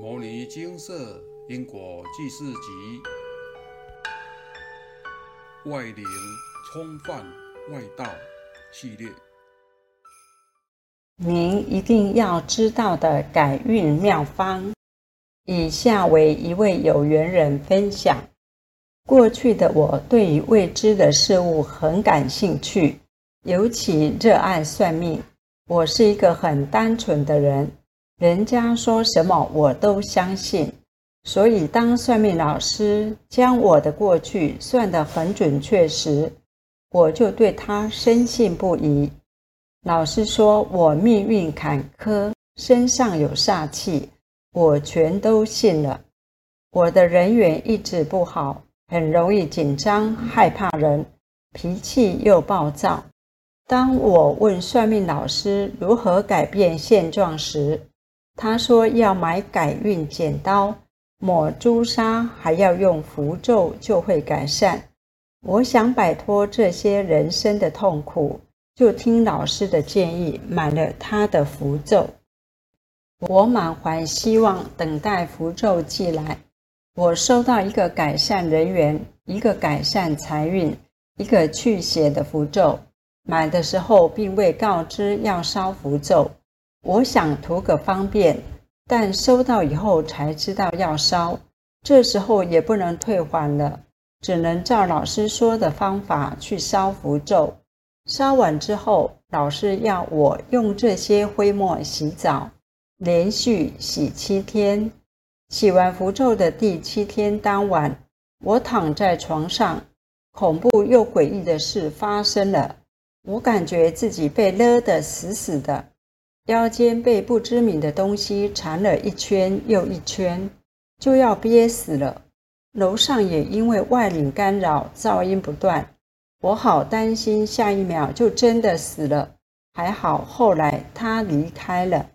《摩尼金色因果记事集》外灵冲犯外道系列，您一定要知道的改运妙方。以下为一位有缘人分享：过去的我对于未知的事物很感兴趣，尤其热爱算命。我是一个很单纯的人。人家说什么我都相信，所以当算命老师将我的过去算得很准确时，我就对他深信不疑。老师说我命运坎坷，身上有煞气，我全都信了。我的人缘一直不好，很容易紧张、害怕人，脾气又暴躁。当我问算命老师如何改变现状时，他说要买改运剪刀，抹朱砂，还要用符咒就会改善。我想摆脱这些人生的痛苦，就听老师的建议，买了他的符咒。我满怀希望等待符咒寄来。我收到一个改善人缘、一个改善财运、一个去邪的符咒。买的时候并未告知要烧符咒。我想图个方便，但收到以后才知道要烧，这时候也不能退还了，只能照老师说的方法去烧符咒。烧完之后，老师要我用这些灰墨洗澡，连续洗七天。洗完符咒的第七天当晚，我躺在床上，恐怖又诡异的事发生了，我感觉自己被勒得死死的。腰间被不知名的东西缠了一圈又一圈，就要憋死了。楼上也因为外力干扰，噪音不断，我好担心下一秒就真的死了。还好后来他离开了。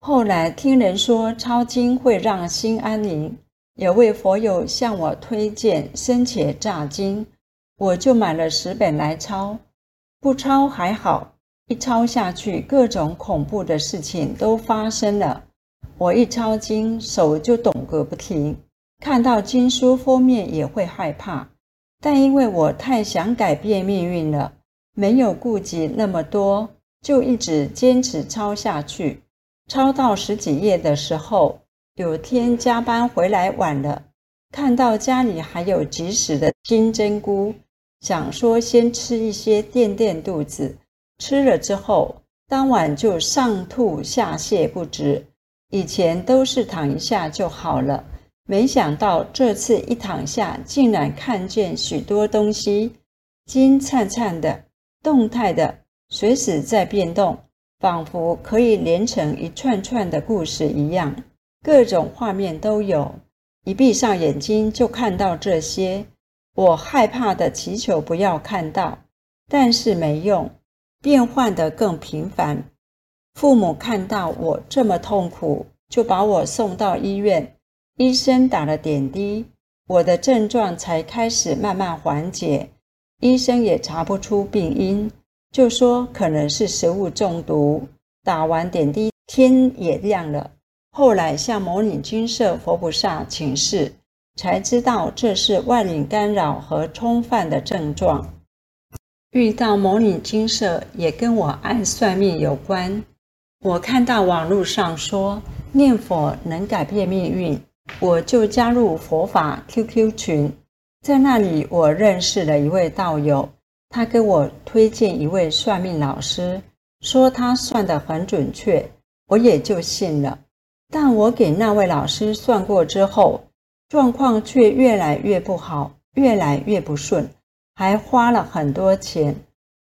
后来听人说抄经会让心安宁，有位佛友向我推荐生且乍经，我就买了十本来抄。不抄还好。一抄下去，各种恐怖的事情都发生了。我一抄经，手就抖个不停，看到经书封面也会害怕。但因为我太想改变命运了，没有顾及那么多，就一直坚持抄下去。抄到十几页的时候，有天加班回来晚了，看到家里还有即食的金针菇，想说先吃一些垫垫肚子。吃了之后，当晚就上吐下泻不止。以前都是躺一下就好了，没想到这次一躺下，竟然看见许多东西，金灿灿的、动态的，随时在变动，仿佛可以连成一串串的故事一样，各种画面都有。一闭上眼睛就看到这些，我害怕的祈求不要看到，但是没用。变换得更频繁。父母看到我这么痛苦，就把我送到医院。医生打了点滴，我的症状才开始慢慢缓解。医生也查不出病因，就说可能是食物中毒。打完点滴，天也亮了。后来向摩尼金舍佛菩萨请示，才知道这是外领干扰和冲犯的症状。遇到某女金色也跟我爱算命有关。我看到网络上说念佛能改变命运，我就加入佛法 QQ 群。在那里，我认识了一位道友，他给我推荐一位算命老师，说他算得很准确，我也就信了。但我给那位老师算过之后，状况却越来越不好，越来越不顺。还花了很多钱，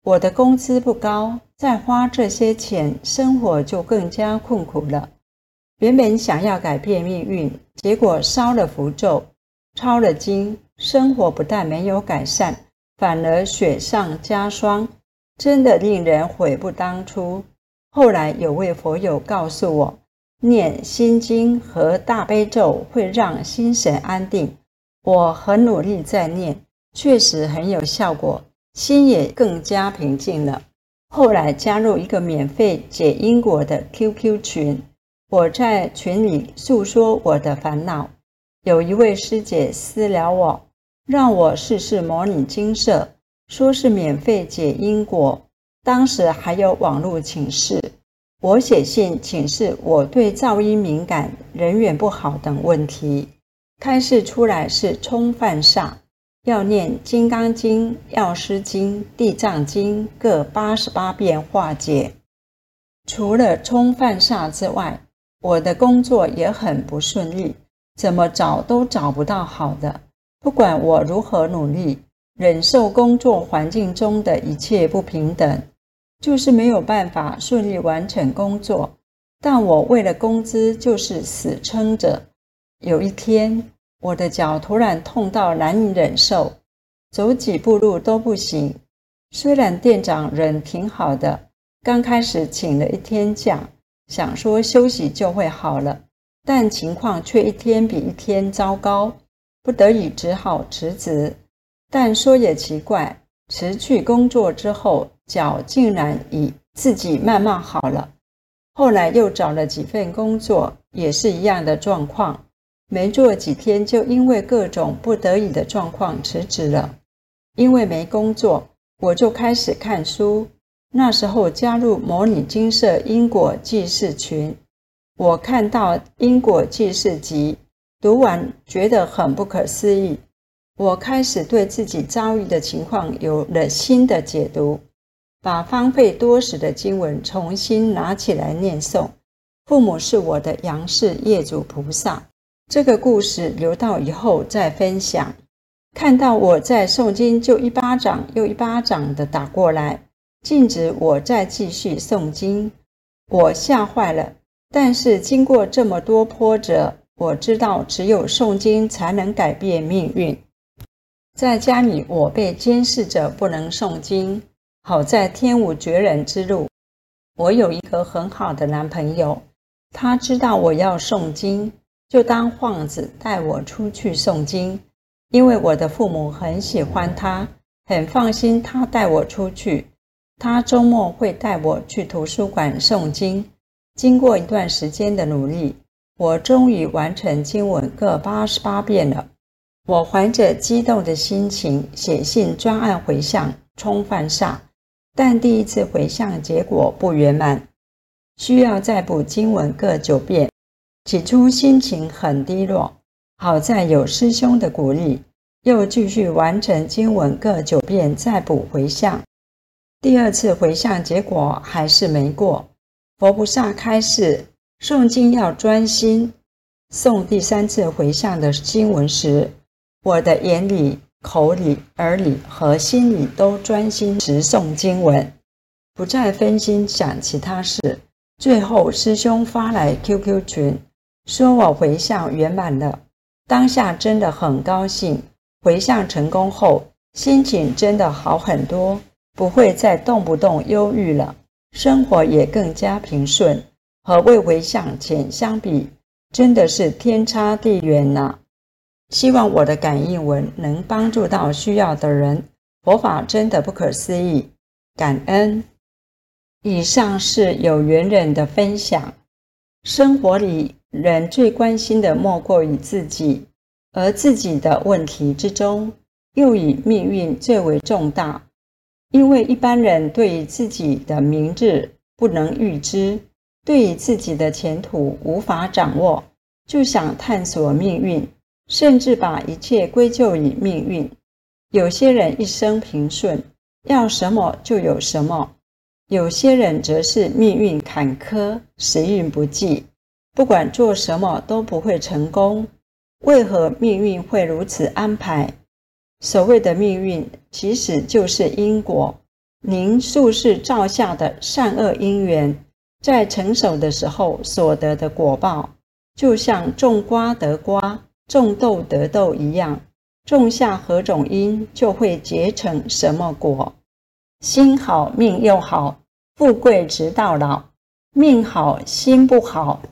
我的工资不高，再花这些钱，生活就更加困苦了。原本想要改变命运，结果烧了符咒，抄了经，生活不但没有改善，反而雪上加霜，真的令人悔不当初。后来有位佛友告诉我，念心经和大悲咒会让心神安定，我很努力在念。确实很有效果，心也更加平静了。后来加入一个免费解因果的 QQ 群，我在群里诉说我的烦恼，有一位师姐私聊我，让我试试模拟金色，说是免费解因果。当时还有网络请示，我写信请示我对噪音敏感、人缘不好等问题。开示出来是冲犯煞，要念《金刚经》《药师经》《地藏经》各八十八遍化解。除了冲犯煞之外，我的工作也很不顺利，怎么找都找不到好的。不管我如何努力，忍受工作环境中的一切不平等，就是没有办法顺利完成工作。但我为了工资，就是死撑着。有一天，我的脚突然痛到难以忍受，走几步路都不行。虽然店长人挺好的，刚开始请了一天假。想说休息就会好了，但情况却一天比一天糟糕，不得已只好辞职。但说也奇怪，辞去工作之后，脚竟然已自己慢慢好了。后来又找了几份工作，也是一样的状况，没做几天就因为各种不得已的状况辞职了。因为没工作，我就开始看书。那时候加入模拟金色因果记事群，我看到因果记事集，读完觉得很不可思议。我开始对自己遭遇的情况有了新的解读，把荒废多时的经文重新拿起来念诵。父母是我的杨氏业主菩萨，这个故事留到以后再分享。看到我在诵经，就一巴掌又一巴掌的打过来。禁止我再继续诵经，我吓坏了。但是经过这么多波折，我知道只有诵经才能改变命运。在家里，我被监视着不能诵经。好在天无绝人之路，我有一个很好的男朋友，他知道我要诵经，就当幌子带我出去诵经。因为我的父母很喜欢他，很放心他带我出去。他周末会带我去图书馆诵经。经过一段时间的努力，我终于完成经文各八十八遍了。我怀着激动的心情写信专案回向冲犯煞，但第一次回向结果不圆满，需要再补经文各九遍。起初心情很低落，好在有师兄的鼓励，又继续完成经文各九遍，再补回向。第二次回向结果还是没过，佛菩萨开示诵经要专心。诵第三次回向的经文时，我的眼里、口里、耳里和心里都专心持诵经文，不再分心想其他事。最后师兄发来 QQ 群，说我回向圆满了，当下真的很高兴。回向成功后，心情真的好很多。不会再动不动忧郁了，生活也更加平顺，和未回向前相比，真的是天差地远呐！希望我的感应文能帮助到需要的人。佛法真的不可思议，感恩。以上是有缘人的分享。生活里人最关心的莫过于自己，而自己的问题之中，又以命运最为重大。因为一般人对于自己的明日不能预知，对于自己的前途无法掌握，就想探索命运，甚至把一切归咎于命运。有些人一生平顺，要什么就有什么；有些人则是命运坎坷，时运不济，不管做什么都不会成功。为何命运会如此安排？所谓的命运，其实就是因果。您宿世造下的善恶因缘，在成熟的时候所得的果报，就像种瓜得瓜，种豆得豆一样。种下何种因，就会结成什么果。心好命又好，富贵直到老；命好心不好，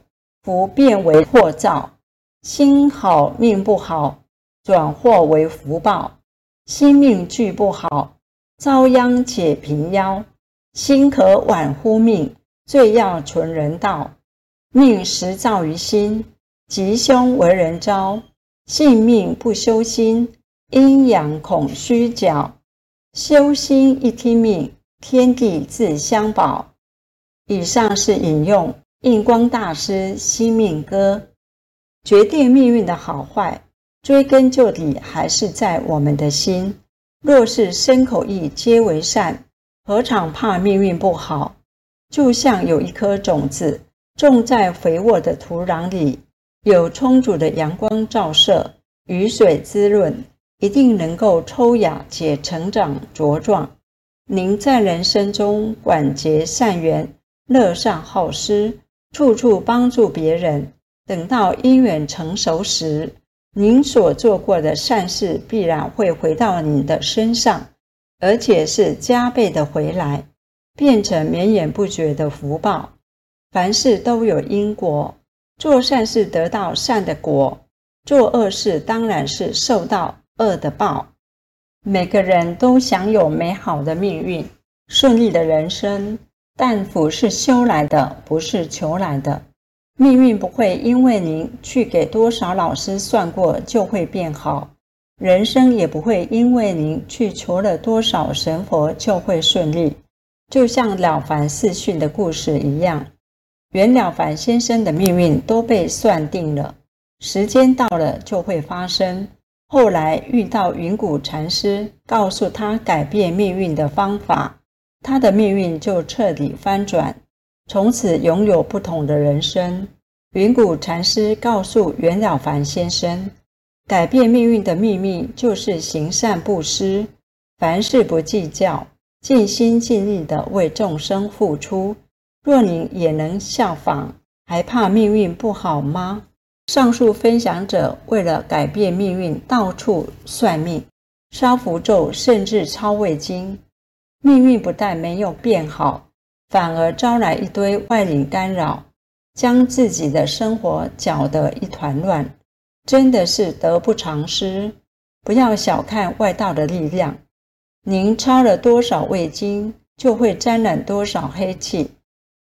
福变为祸造。心好命不好，转祸为福报。心命俱不好，遭殃且平夭；心可挽乎命，最要存人道。命实造于心，吉凶为人招。性命不修心，阴阳恐虚假。修心一听命，天地自相保。以上是引用印光大师《心命歌》，决定命运的好坏，追根究底还是在我们的心。若是身口意皆为善，何尝怕命运不好？就像有一颗种子种在肥沃的土壤里，有充足的阳光照射，雨水滋润。一定能够抽芽且成长茁壮。您在人生中广结善缘，乐善好施，处处帮助别人。等到因缘成熟时，您所做过的善事必然会回到您的身上，而且是加倍的回来，变成绵延不绝的福报。凡事都有因果，做善事得到善的果，做恶事当然是受到。恶的报，每个人都享有美好的命运、顺利的人生，但福是修来的，不是求来的。命运不会因为您去给多少老师算过就会变好，人生也不会因为您去求了多少神佛就会顺利。就像了凡四训的故事一样，袁了凡先生的命运都被算定了，时间到了就会发生。后来遇到云谷禅师，告诉他改变命运的方法，他的命运就彻底翻转，从此拥有不同的人生。云谷禅师告诉袁了凡先生，改变命运的秘密就是行善布施，凡事不计较，尽心尽力地为众生付出。若您也能效仿，还怕命运不好吗？上述分享者为了改变命运，到处算命、烧符咒，甚至抄胃经。命运不但没有变好，反而招来一堆外灵干扰，将自己的生活搅得一团乱，真的是得不偿失。不要小看外道的力量，您抄了多少胃经，就会沾染多少黑气，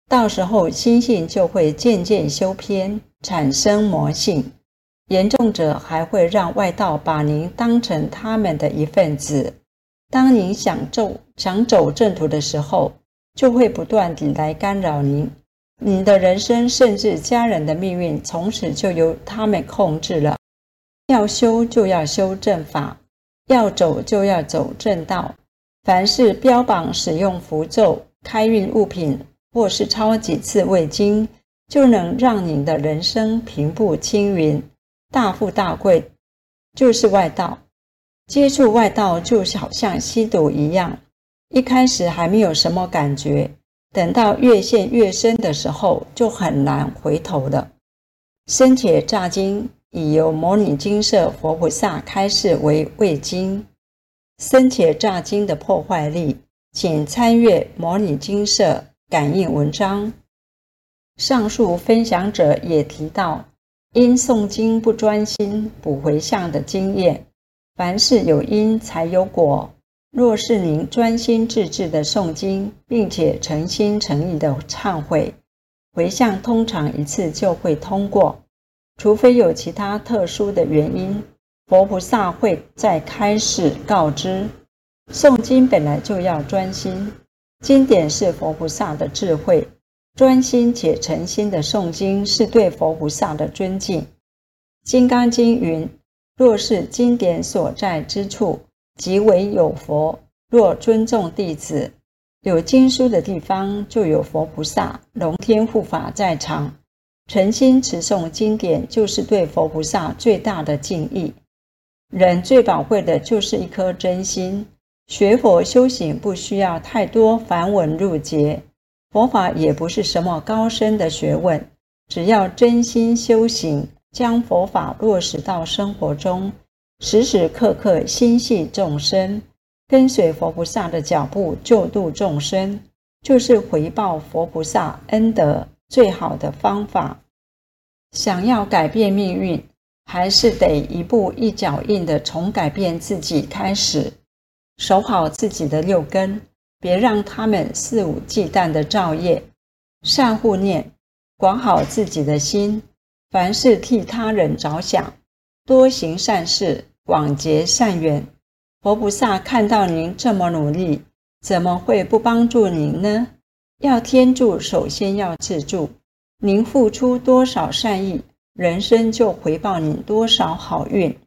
到时候心性就会渐渐修偏。产生魔性，严重者还会让外道把您当成他们的一份子。当您想走想走正途的时候，就会不断地来干扰您。你的人生甚至家人的命运，从此就由他们控制了。要修就要修正法，要走就要走正道。凡是标榜使用符咒、开运物品，或是抄几次胃经。就能让您的人生平步青云、大富大贵，就是外道。接触外道就好像吸毒一样，一开始还没有什么感觉，等到越陷越深的时候，就很难回头了。生铁乍经已由摩尼金色佛菩萨开示为胃经，生铁乍经的破坏力，请参阅摩尼金色感应文章。上述分享者也提到，因诵经不专心、不回向的经验。凡事有因才有果。若是您专心致志的诵经，并且诚心诚意的忏悔、回向，通常一次就会通过。除非有其他特殊的原因，佛菩萨会再开始告知。诵经本来就要专心，经典是佛菩萨的智慧。专心且诚心的诵经，是对佛菩萨的尊敬。《金刚经》云：“若是经典所在之处，即为有佛；若尊重弟子，有经书的地方，就有佛菩萨、龙天护法在场。诚心持诵经典，就是对佛菩萨最大的敬意。人最宝贵的就是一颗真心。学佛修行，不需要太多繁文缛节。”佛法也不是什么高深的学问，只要真心修行，将佛法落实到生活中，时时刻刻心系众生，跟随佛菩萨的脚步救度众生，就是回报佛菩萨恩德最好的方法。想要改变命运，还是得一步一脚印的从改变自己开始，守好自己的六根。别让他们肆无忌惮的造业，善护念，管好自己的心，凡事替他人着想，多行善事，广结善缘。佛菩萨看到您这么努力，怎么会不帮助您呢？要天助，首先要自助。您付出多少善意，人生就回报您多少好运。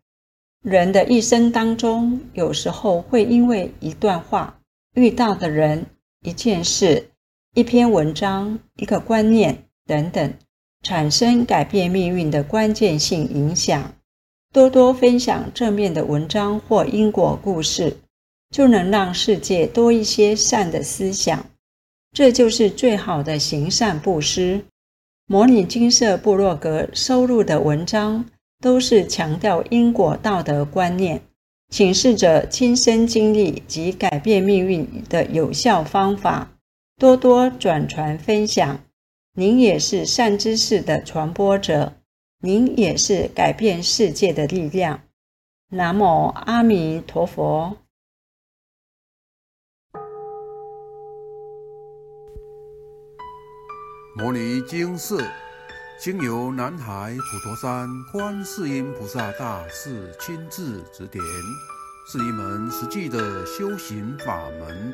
人的一生当中，有时候会因为一段话、遇到的人、一件事、一篇文章、一个观念等等，产生改变命运的关键性影响。多多分享正面的文章或因果故事，就能让世界多一些善的思想。这就是最好的行善布施。模拟金色部落格收录的文章。都是强调因果道德观念，请示着亲身经历及改变命运的有效方法，多多转传分享。您也是善知识的传播者，您也是改变世界的力量。南无阿弥陀佛。摩尼经寺。经由南海普陀山观世音菩萨大士亲自指点，是一门实际的修行法门，